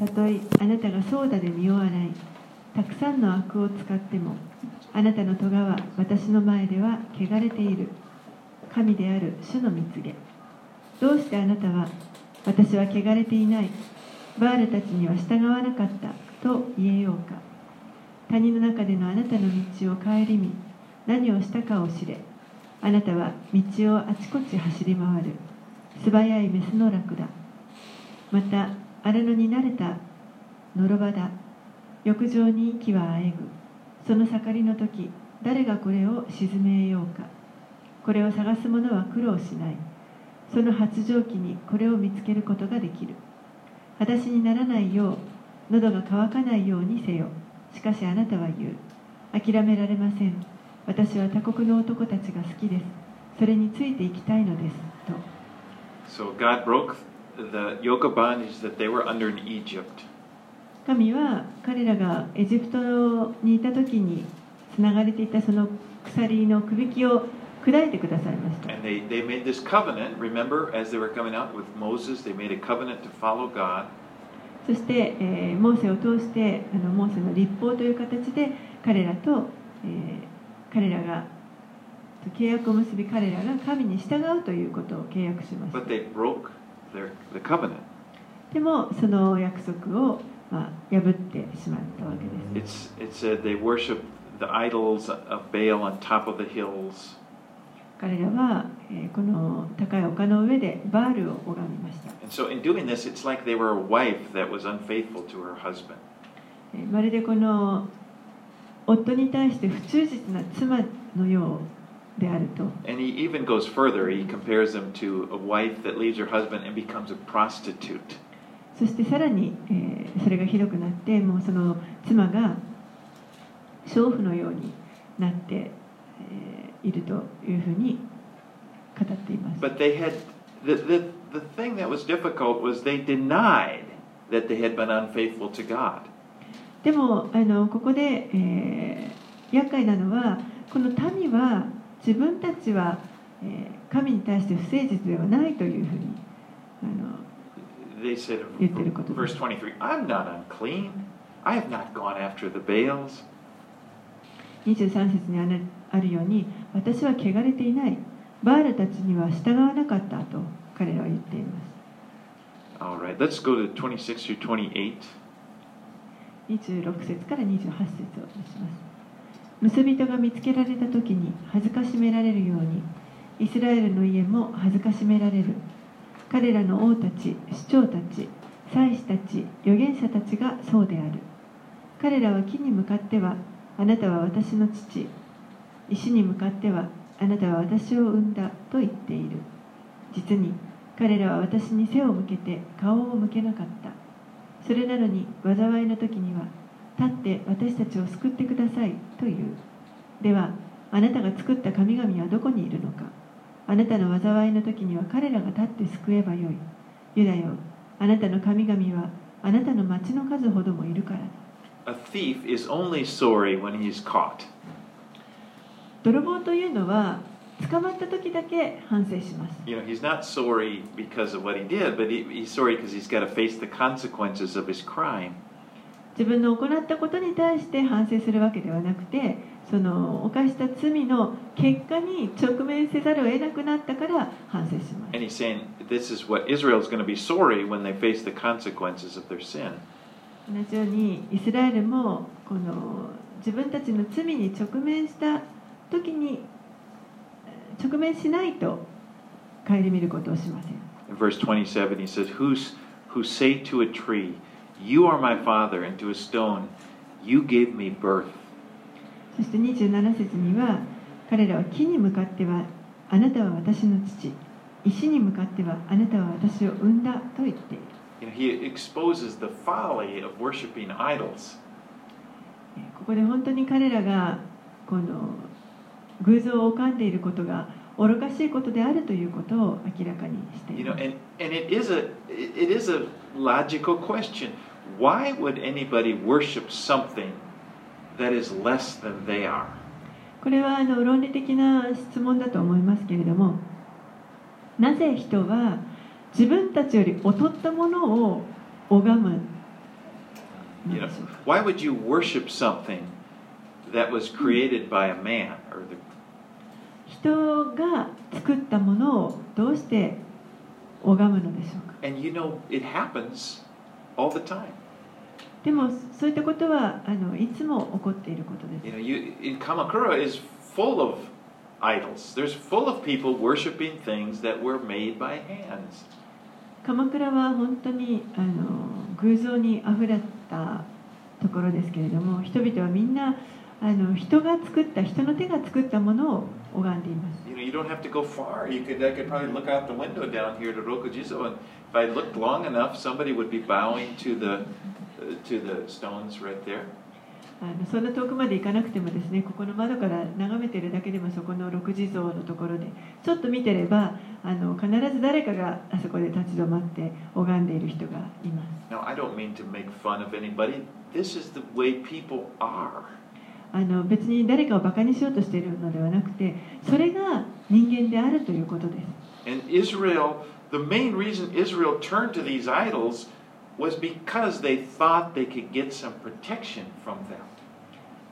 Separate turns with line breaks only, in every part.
たとえあなたがソーダで身を洗い。たくさんの悪を使ってもあなたの戸は私の前では汚れている。神である主の蜜げどうしてあなたは私は汚れていない。バールたちには従わなかった。と言えようか。谷の中でのあなたの道を顧み何をしたかを知れ。あなたは道をあちこち走り回る。素早いメスのラクダまた荒野に慣れたのろばだ。浴場に息はあえぐ。その盛りの時誰がこれを沈めようか。これを探す者は苦労しない。その発情期にこれを見つけることができる。裸足にならないよう喉が渇かないようにせよ。しかしあなたは言う。諦められません。私は他国の男たちが好きです。それについていきたいのです。と。
So God broke
神は彼らがエジプトにいた時につながれていたその鎖のくびきを砕いてくださいました。そして、モーセを通してモーセの立法という形で彼らと、契約を結び彼らが神に従うということを契約しました。
Their, the covenant.
でもその約束を、まあ、破ってしまったわけです
It's, it said they worshiped the idols of Baal on top of the hills.
彼らは、えーこの高い丘の上でバールを拝みました
And so in doing this, it's like they were a wife that was unfaithful to her husband.
えーまるでこの夫に対して不忠実な妻のようであると
And he even goes further. He compares them to a wife that leaves her husband and becomes a prostitute.
そしてさらに、えーそれがひどくなってもうその妻が娼婦のようになって、えーいるというふうに語っています。
But they had the, the, the thing that was difficult was they denied that they had been unfaithful to God.
でもあのここで、えー厄介なのはこの民は自分たちは、えー神に対して不誠実ではないというふうにあの
They said,
言ってることです
verse 23, I'm not unclean. I have not gone after the Baals.
23節にあるように私は汚れていないバールたちには従わなかったと彼らは言っています
right, let's go to 26 through 28.
26節から28節を出します結び人が見つけられた時に恥ずかしめられるようにイスラエルの家も恥ずかしめられる。彼らの王たち首長たち祭司たち預言者たちがそうである。彼らは木に向かってはあなたは私の父。石に向かってはあなたは私を産んだと言っている。実に彼らは私に背を向けて顔を向けなかった。それなのに災いの時には立って私たちを救ってくださいというではあなたが作った神々はどこにいるのかあなたの災いの時には彼らが立って救えばよいユダよあなたの神々はあなたの町の数ほどもいるからだ
A thief is only sorry when he's caught.
泥棒というのは捕まった時だけ反省します
You know, he's not sorry because of what he did, but he, he's sorry because he's got to face the consequences of his crime.
自分の行ったことに対して反省するわけではなくてその犯した罪の結果に直面せざるを得なくなったから反省します
And he's saying this is what Israel's going to be sorry when they face the consequences of their sin.
同じようにイスラエルもこの自分たちの罪に直面した時にえー直面しないと顧みることをしません
In verse 27, he says, Who's, Who say to a tree, You are my father, and to a stone, You gave me birth.
そして27節には彼らは木に向かってはあなたは私の父石に向かってはあなたは私を産んだと言っている
You know, he exposes the folly of worshiping idols.
えーここで本当に彼らがこの偶像を拝んでいることが愚かしいことであるということを明らかにしてい
You
ま
know,
す
and, and it is a it is a logical question. Why would anybody worship something that is less than they are?
これはあの論理的な質問だと思いますけれどもなぜ人は自分たちより劣ったものを拝む
why would you worship something that was created by a man or the
人が作ったものをどうして拝むのでしょうか
and you know it happens all the time.
でもそういったことはあのいつも起こっていることです
You know, you in Kamakura is full of idols. There's full of people worshiping things that were made by hands.
鎌倉は本当にあの偶像にあふれたところですけれども人々はみんなあの人が作った人の手が作ったものを拝んでいます
You know, you don't have to go far. You could I could probably look out the window down here to Rokujizo, and if I looked long enough, somebody would be bowing to the uh, to the stones right there.
あのそんな遠くまで行かなくてもですねここの窓から眺めてるだけでもそこの六地蔵のところでちょっと見てればあの必ず誰かがあそこで立ち止まって拝んでいる人がいます
Now, I don't mean to make fun of anybody. This is the way people are.
あの別に誰かをバカにしようとしているのではなくてそれが人間であるということです
And Israel, the main reason Israel turned to these idols was because they thought they could get some protection from them.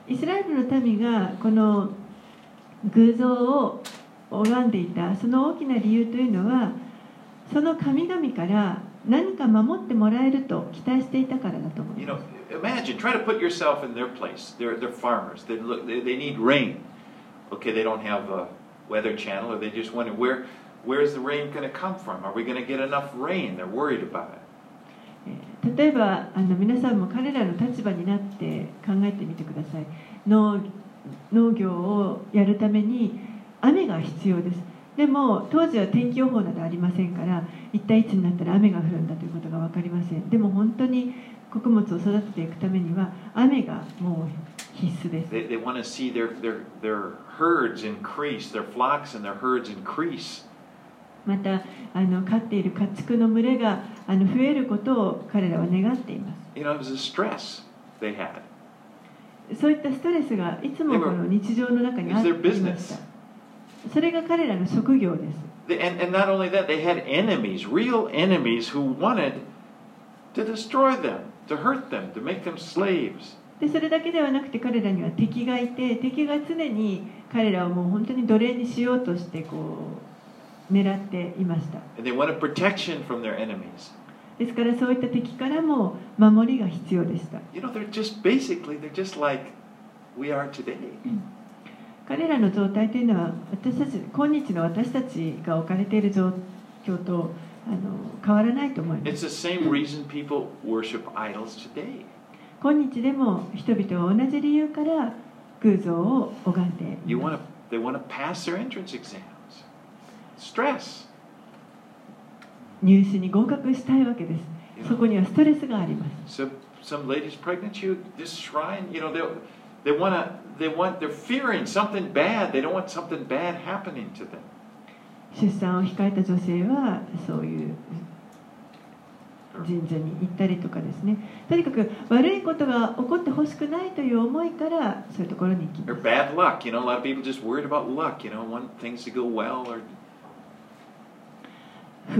イスラエルの民がこの偶像を拝んでいたその大きな理由というのはその神々から何か守ってもらえると期待していたからだと思い
You
ま
know,
す
imagine, try to put yourself in their place. They're, they're farmers. They, look, they, they need rain. Okay, they don't have a weather channel, or they just wonder where, where is the rain going to come from? Are we going to get enough rain? They're worried about it.
え例えばあの皆さんも彼らの立場になって考えてみてください農農業をやるために雨が必要ですでも当時は天気予報などありませんから一体いつになったら雨が降るんだということが分かりませんでも本当に穀物を育てていくためには雨がもう必須です
They, they want to see their, their, their herds increase, their flocks and their herds increase.
またあの飼っている家畜の群れがあの増えることを彼らは願っています
You know, it was a stress they had.
そういったストレスがいつもこの日常の中にあり
was their
ま.した。それが彼らの職業です。
And, and not only that, they had enemies, real enemies who wanted to destroy them,
でそれだけではなくて彼らには敵がいて敵が常に彼らをもう本当に奴隷にしようとしてこう狙っていました。ですからそういった敵からも守りが必要でした。彼らの状態というのは私たち今日の私たちが置かれている状況とあの変わらないと思いま
It's
す
the same reason people worship idols today.
今日でも人々は同じ理由から偶像を拝んでい
You
ま
want
す
to, they want to pass their entrance exams. Stress.
入試に合格したいわけです
You
そこにはストレスがあります
some some ladies pregnant, you this shrine, you know, they they want to they want they're fearing something bad. They don't want something bad happening to them.
出産を控えた女性はそういう人社に行ったりとかですね。とにかく悪いことが起こってほしくないという思いからそういうところに行きま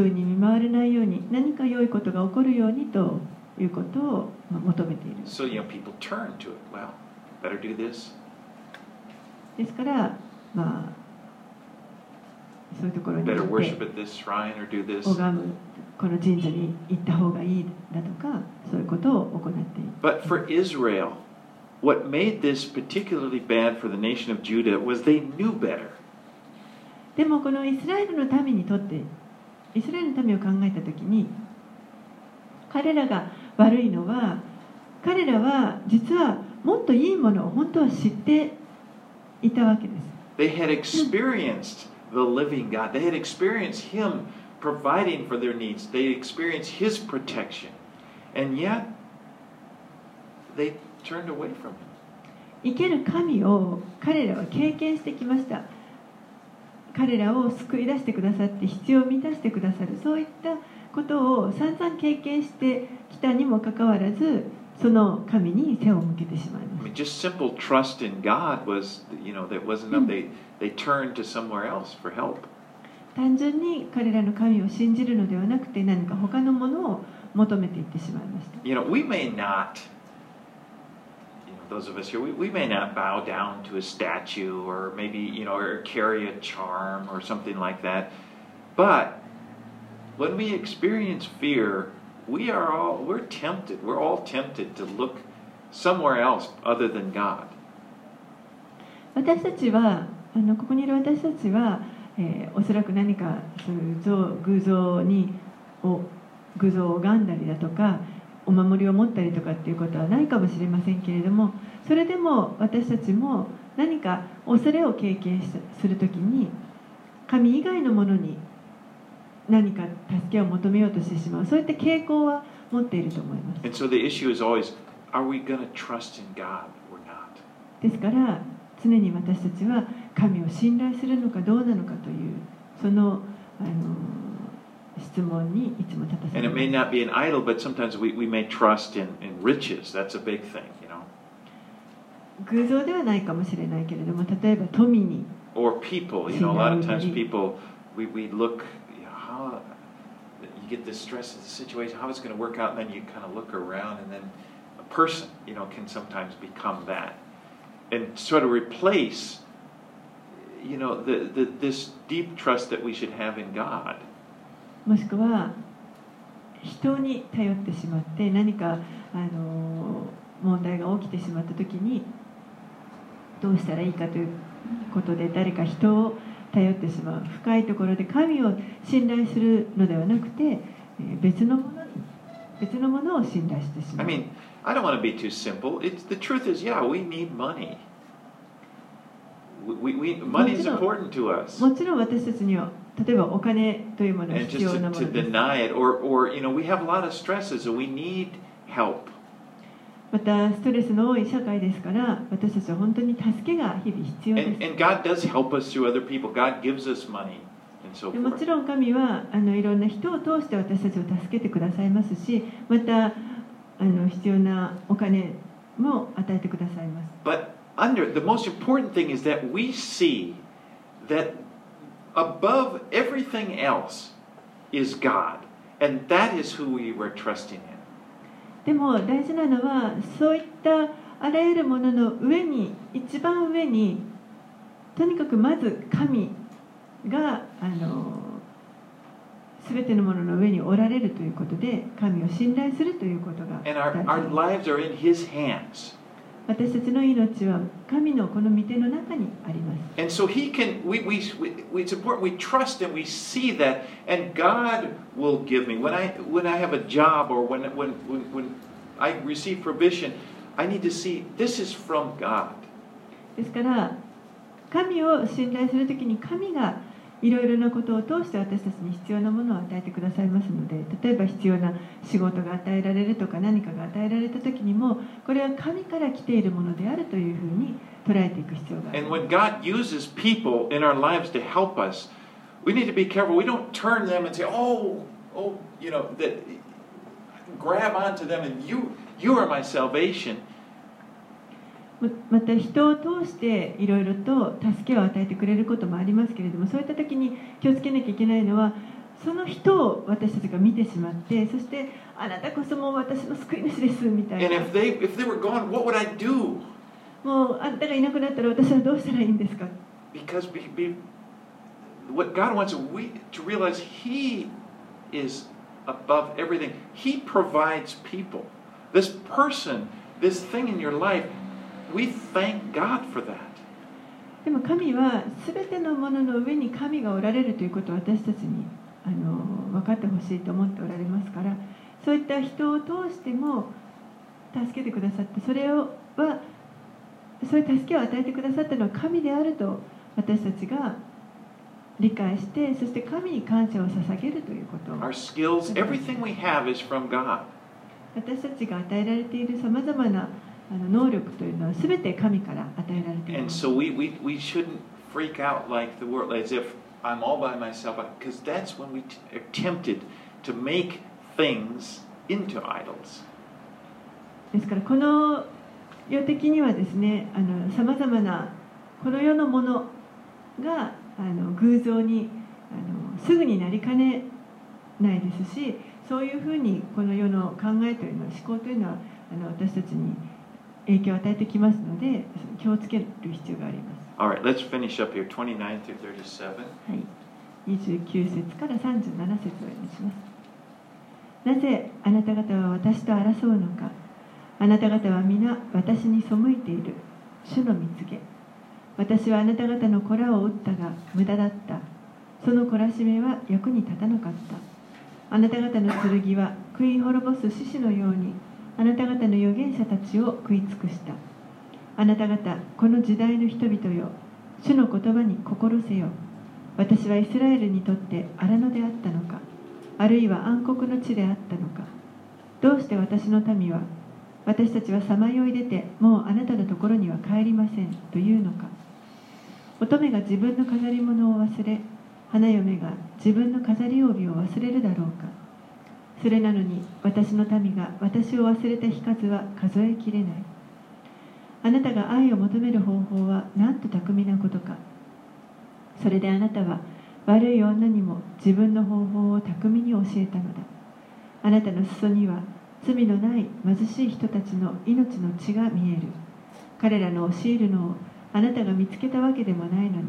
に見舞われないように何か良いことが起こるようにということを求めている。ですから、まあそういうところにこの神社に行った方がいいだとかそういうことを行って。でもこのイスラエルの民にとって、イスラエルの民を考えたときに、彼らが悪いのは、彼らは実はもっといいものを本当は知っていたわけです。
The living God. They had experienced Him providing for their needs. They experienced His protection. And yet, they turned away from Him.
生ける神を彼らは経験してきました彼らを救い出してくださって必要を満たしてくださるそういったことを散々経験してきたにもかかわらずその神に背を向けてしまい
I
ま
mean,
す
just simple trust in God was, you know, that wasn't enough. They, they turned to somewhere else for help.
単純に彼らの神を信じるのではなくて何か他のものを求めていってしまいました
You know, we may not those of us here, we, we may not bow down to a statue or maybe, you know, or carry a charm or something like that. But when we experience fear, we are all, we're tempted. We're all tempted to look somewhere else other than God.
私たちはあのここにいる私たちは、えーおそらく何かそういう像偶像にを偶像を拝んだりだとかお守りを持ったりとかっていうことはないかもしれませんけれどもそれでも私たちも何か恐れを経験しするときに神以外のものに何か助けを求めようとしてしまうそういった傾向は持っていると思います
And so the issue is always are we going to trust in God or not?
ですから常に私たちは神を信頼するのかどうなのかというそのあの質問にいつも立たさ
And
れ
it
ま
may
す
not be an idol, but sometimes we, we may trust in, in riches. That's a big thing, you know.
偶像ではないかもしれないけれども例えば富に
Or people, you know, a lot of times people, we, we look, get this stress of the situation, how it's going to work out, and then you kind of look around, and then a person, you know, can sometimes become that. And sort of replace, you know, the, the, this deep trust that we should have in God.
もしくは人に頼ってしまって何かあの問題が起きてしまった時にどうしたらいいかということで誰か人を 頼ってしまう深いところで神を信頼するのではなくてえー別のものに別のものを信頼してしま
I
う。
mean, I don't want to be too simple. It's, the truth is, yeah, we need money. We, we, money is important to us.
もちろん私たちには例えばお金というものが
And
必
just
要
to,
なも
to
のです
deny it, or, or, you know, we have a lot of stresses and we need help.
またストレスの多い社会ですから私たちは本当に助けが日々必要です
And, and God does help us through other people. God gives us money
も.ちろん神はあのいろんな人を通して私たちを助けてくださいますしまたあの必要なお金も与えてくださいます
But under the most important thing is that we see that above everything else is God. And that is who we were trusting in.
でも大事なのはそういったあらゆるものの上に一番上にとにかくまず神があの全てのものの上におられるということで神を信頼するということが
And our, our lives are in His hands.
私たちの命は神のこの御手の中にあります
And so He can, we, we, we, it's important we trust and we see that, and God will give me. When I, when I have a job or when, when, when, when I receive provision, I need to see this is from God.
ですから神を信頼するときに神がいろいろなことを通して私たちに必要なものを与えてくださいますので例えば必要な仕事が与えられるとか何かが与えられたときにもこれは神から来ているものであるというふうに捉えていく必要があ
And when God uses people in our lives to help us, we need to be careful. We don't turn them and say, "Oh, oh, you know, that grab onto them and you you are my salvation."
また人を通していろいろと助けを与えてくれることもありますけれどもそういった時に気をつけなきゃいけないのはその人を私たちが見てしまってそしてあなたこそもう私の救い主ですみたいな。もうあなたがいなくなったら私はどうしたらいいんですか
？This person, this thing in your life, we thank God for that.
でも神は全てのものの上に神がおられるということを私たちにあの分かってほしいと思っておられますからそういった人を通しても助けてくださってそれをはそういう助けを与えてくださったのは神であると私たちが理解してそして神に感謝を捧げるということを
Our skills, everything we have is from God.
私たちが与えられているさまざまなあの能力というのは全て神から与えられています。ですから、この世的にはですね、さまざまなこの世のものがあの偶像にあのすぐになりかねないですし、そういうふうにこの世の考えというのは、思考というのはあの私たちに。影響を与えてきますので気をつける必要があります。
All right, let's finish up here 29 through 37.
はい、29節から37節をお読みします。なぜあなた方は私と争うのか。あなた方は皆私に背いている。主の蜜げ私はあなた方の子らを打ったが無駄だった。その懲らしめは役に立たなかった。あなた方の剣は食い滅ぼす獅子のようにあなた方の預言者たちを食い尽くした。あなた方この時代の人々よ。主の言葉に心せよ。私はイスラエルにとって荒野であったのか。あるいは暗黒の地であったのか。どうして私の民は私たちはさまよい出てもうあなたのところには帰りません。というのか。乙女が自分の飾り物を忘れ花嫁が自分の飾り帯を忘れるだろうか。それなのに私の民が私を忘れた日数は数えきれない。あなたが愛を求める方法はなんと巧みなことか。それであなたは悪い女にも自分の方法を巧みに教えたのだ。あなたの裾には罪のない貧しい人たちの命の血が見える。彼らの教えるのをあなたが見つけたわけでもないのに。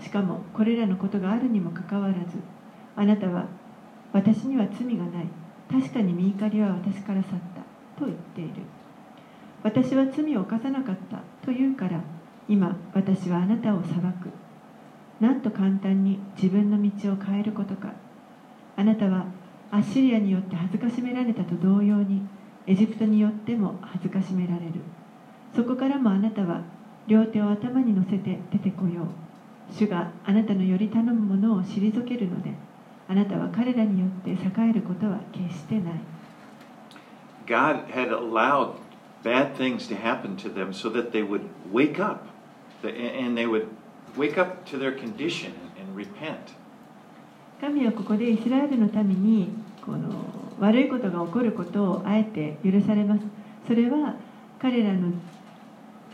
しかもこれらのことがあるにもかかわらずあなたは私には罪がない。確かに見怒りは私から去った。と言っている。私は罪を犯さなかった。と言うから今私はあなたを裁く。なんと簡単に自分の道を変えることか。あなたはアッシリアによって恥ずかしめられたと同様にエジプトによっても恥ずかしめられる。そこからもあなたは両手を頭に乗せて出てこよう。主があなたのより頼むものを退けるのであなたは彼らによって栄えることは決してない
God had allowed bad things to happen to them so that they would wake up and they would wake up to their condition and repent.
神はここでイスラエルの民にこの悪いことが起こることをあえて許されますそれは彼らの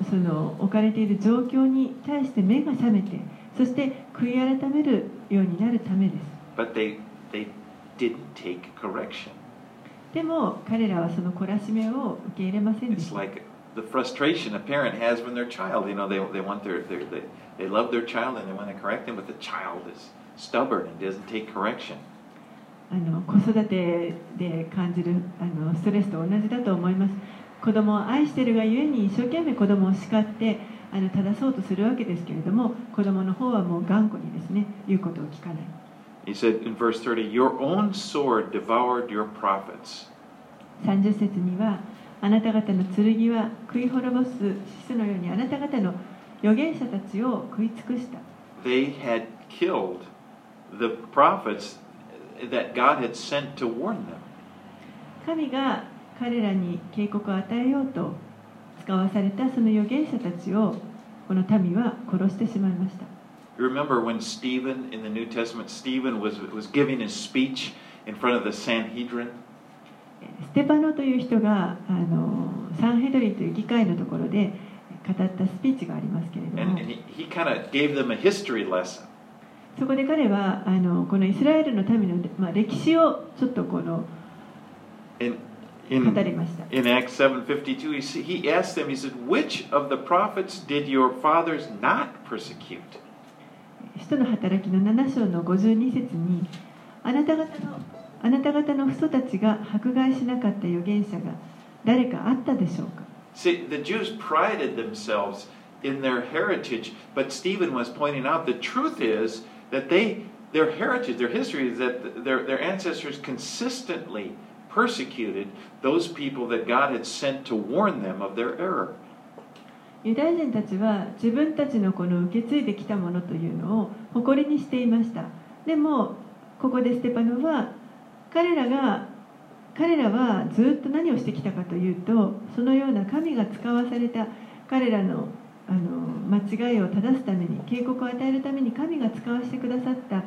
その置かれている状況に対して目が覚めてそして悔い改めるようになるためです
But they, they didn't take correction.
でも彼らはその懲らしめを受け入れませんで
It's
した
like the frustration a parent has when their child, you know, they, they want their, their they, they love their child and they want to correct them, but the child is stubborn and doesn't take correction.
あの子育てで感じるあのストレスと同じだと思います子供を愛しているがゆえに一生懸命子供を叱ってあの正そうとするわけですけれども子供の方はもう頑固にですね言うことを聞かない
He said in verse 30, Your own sword devoured your prophets.
30節にはあなた方の剣は食い滅ぼす獅子のようにあなた方の預言者たちを食い尽くした
They had killed the prophets that God had sent to warn them.
神が彼らに警告を与えようと使わされたその預言者たちをこの民は殺してしまいました
remember when Stephen in the New Testament, Stephen was, was giving his speech in front of the Sanhedrin?
ステパノという人があのサンヘドリンという議会のところで語ったスピーチがありますけれど
And,
も
and he, he kind of gave them a history lesson.
そこで彼はあのこのイスラエルの民の、まあ、歴史をちょっとこの
In,
語
in,
りました
in Acts 7.52, he, s- he asked them, he said, Which of the prophets did your fathers not persecute?
使徒の働きの7章の52節にあなた方のあなた方の父祖たちが迫害しなかった預言者が誰かあったでしょうか
See, the Jews prided themselves in their heritage, but Stephen was pointing out the truth is that they, their heritage, their history is that their, their ancestors consistently persecuted those people that God had sent to warn them of their error.
ユダヤ人たちは自分たちのこの受け継いできたものというのを誇りにしていましたでもここでステパノは彼らが彼らはずっと何をしてきたかというとそのような神が使わされた彼らのあの間違いを正すために警告を与えるために神が使わせてくださった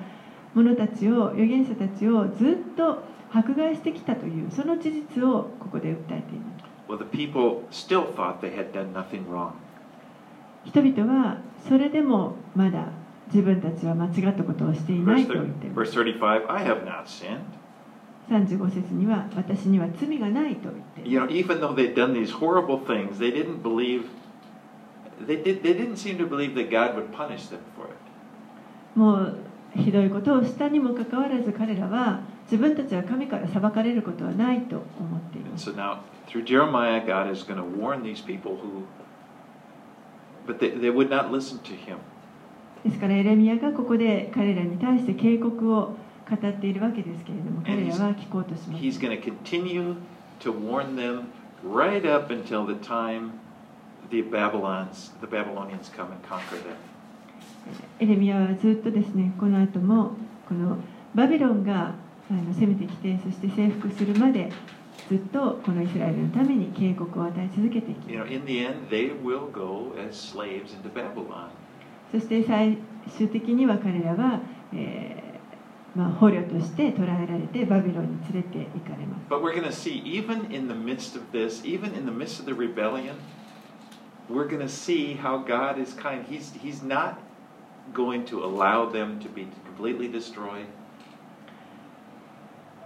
者たちを預言者たちをずっと迫害してきたというその事実をここで訴えています
Well, the people still thought they had done nothing wrong.
人々はそれでもまだ自分たちは間違ったことをしていないと言っています。
35
節には私には罪がないと言って。もうひどいことをしたにもかかわらず彼らは自分たちは神から裁かれることはないと思って。ですからエレミアがここで彼らに対して警告を語っているわけですけれども彼らは聞こうとします。エレミアはずっとですねこの後もこのバビロンが攻めてきてそして征服するまでずっとこのイスラエルのために警告を与え続けていき。そして最終的には彼らは、まあ、捕虜として捕らえられてバビロンに連れて行かれます。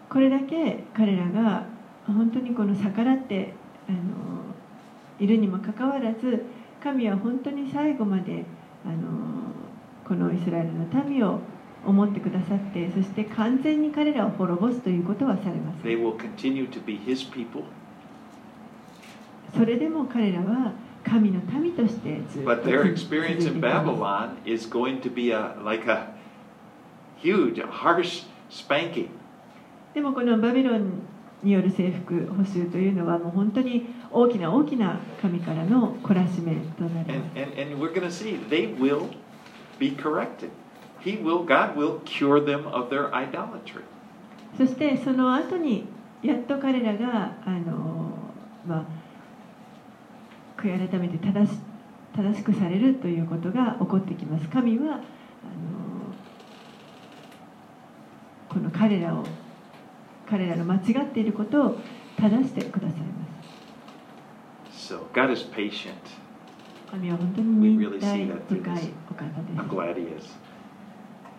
これだけ彼らが。本当にこの逆らってあのいるにもかかわらず神は本当に最後まであのこのイスラエルの民を思ってくださってそして完全に彼らを滅ぼすということはされませ
They
ん
will continue to be His people,
それでも彼らは神の民としてずっと
but their
続い
experience
て
in
いきます
Babylon is going to be a like a huge, harsh spanking.
でもこのバビロンによる征服補修というのはもう本当に大きな大きな神からの懲らしめとなります
and, and we're going to see they will be corrected. He will, God will cure them of their idolatry.
そしてその後にやっと彼らがあの、まあ、悔い改めて正し正しくされるということが起こってきます神はあのこの彼らを彼らの間違っていることを正してくださいます
So God is patient.
神は本当に忍耐深いお方
I'm
です
glad He is.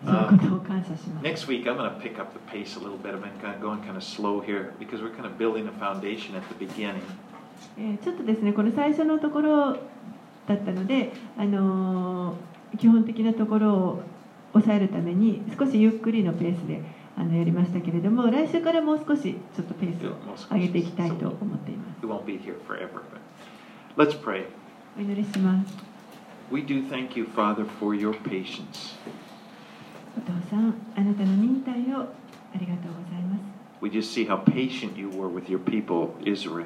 そのことを感謝します
Next week, I'm going to pick up the pace a little bit. I've been kind of going kind of slow here because we're kind of building a foundation at the beginning.
えーちょっとですねこの最初のところだったので、あのー基本的なところを抑えるために少しゆっくりのペースであのやりましたけれども来週からもう少しちょっとペースを上げていきたいと思っています
let's pray.
お祈りします
We do thank you, Father, for your patience.
お父さんあなたの忍耐をありがとうございます
We just see how patient you were with your people, Israel.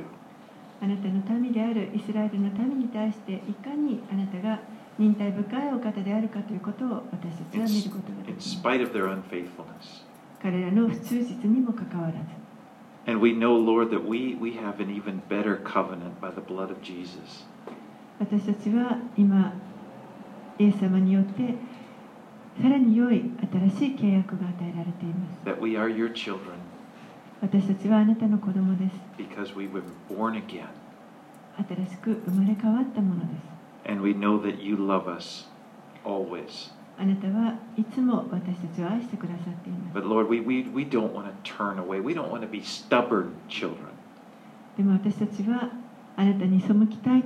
あなたの民であるイスラエルの民に対していかにあなたが忍耐深いお方であるかということを私たち
In,
は見ることがで
in
きます
spite of their unfaithfulness.
彼らの不忠実にもかかわらず
And we know, Lord, that we, we have an even better covenant by the blood of Jesus.
私たちは今イエス様によってさらに良い新しい契約が与えられています
That we are your children
私たちはあなたの子供です
because we were born again.
新しく生まれ変わったものです
And we know that you love us always.
あなたはいつも私たちを愛してくださっています。でも私たちはあなたに背きたい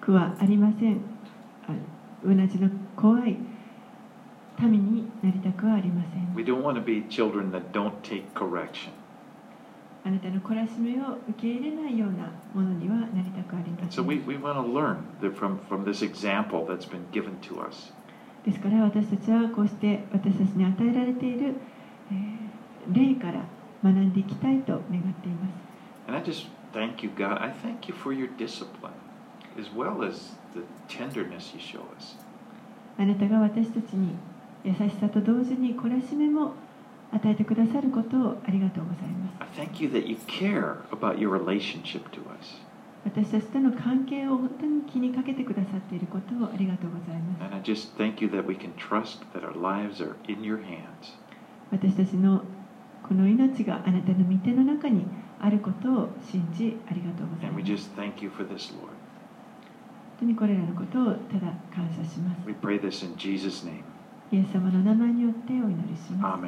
くはありません。同じの怖い民になりたくはありません。あなたの懲らしめを受け入れないようなものにはなりたくありません。
そう、私たちは、この example that's been given to us。
ですから私たちはこうして私たちに与えられている、えー霊から学んでいきたいと願っています
And I just thank you, God. I thank you for your discipline as well as the tenderness you show us.
あなたが私たちに優しさと同時に懲らしめも与えてくださることをありがとうございます
I thank you that you care about your relationship to us.
私たちとの関係を本当に気にかけてくださっていることをありがとうございます。私たちのこの命があなたの御手の中にあることを信じありがとうございます。本当にこれらのことをただ感謝します。イエス様の名前によってお祈りします。